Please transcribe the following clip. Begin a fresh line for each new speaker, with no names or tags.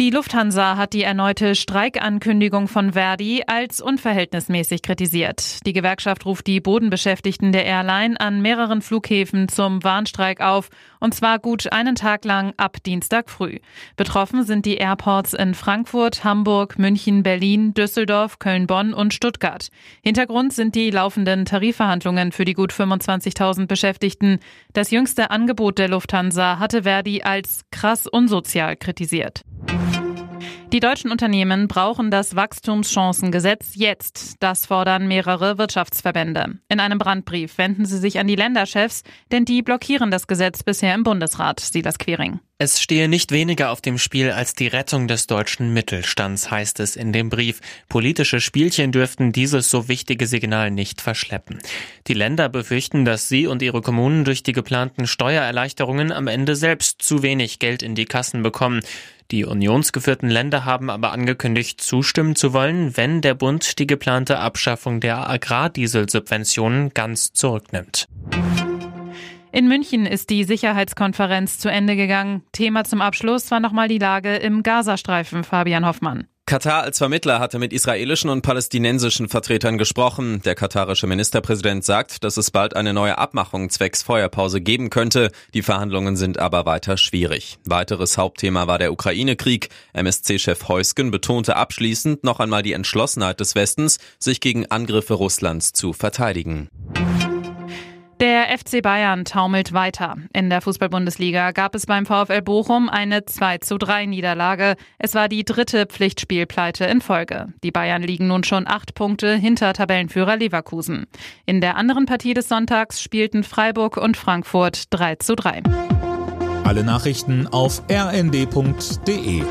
Die Lufthansa hat die erneute Streikankündigung von Verdi als unverhältnismäßig kritisiert. Die Gewerkschaft ruft die Bodenbeschäftigten der Airline an mehreren Flughäfen zum Warnstreik auf, und zwar gut einen Tag lang ab Dienstag früh. Betroffen sind die Airports in Frankfurt, Hamburg, München, Berlin, Düsseldorf, Köln-Bonn und Stuttgart. Hintergrund sind die laufenden Tarifverhandlungen für die gut 25.000 Beschäftigten. Das jüngste Angebot der Lufthansa hatte Verdi als krass unsozial kritisiert. you Die deutschen Unternehmen brauchen das Wachstumschancengesetz jetzt. Das fordern mehrere Wirtschaftsverbände. In einem Brandbrief wenden sie sich an die Länderchefs, denn die blockieren das Gesetz bisher im Bundesrat, Silas Quering.
Es stehe nicht weniger auf dem Spiel als die Rettung des deutschen Mittelstands, heißt es in dem Brief. Politische Spielchen dürften dieses so wichtige Signal nicht verschleppen. Die Länder befürchten, dass sie und ihre Kommunen durch die geplanten Steuererleichterungen am Ende selbst zu wenig Geld in die Kassen bekommen. Die unionsgeführten Länder haben aber angekündigt, zustimmen zu wollen, wenn der Bund die geplante Abschaffung der Agrardieselsubventionen ganz zurücknimmt.
In München ist die Sicherheitskonferenz zu Ende gegangen. Thema zum Abschluss war nochmal die Lage im Gazastreifen, Fabian Hoffmann.
Katar als Vermittler hatte mit israelischen und palästinensischen Vertretern gesprochen. Der katarische Ministerpräsident sagt, dass es bald eine neue Abmachung zwecks Feuerpause geben könnte. Die Verhandlungen sind aber weiter schwierig. Weiteres Hauptthema war der Ukraine-Krieg. MSC-Chef Heusgen betonte abschließend noch einmal die Entschlossenheit des Westens, sich gegen Angriffe Russlands zu verteidigen.
Der FC Bayern taumelt weiter. In der Fußball-Bundesliga gab es beim VfL Bochum eine 2 zu 3 Niederlage. Es war die dritte Pflichtspielpleite in Folge. Die Bayern liegen nun schon acht Punkte hinter Tabellenführer Leverkusen. In der anderen Partie des Sonntags spielten Freiburg und Frankfurt 3 zu 3.
Alle Nachrichten auf rnd.de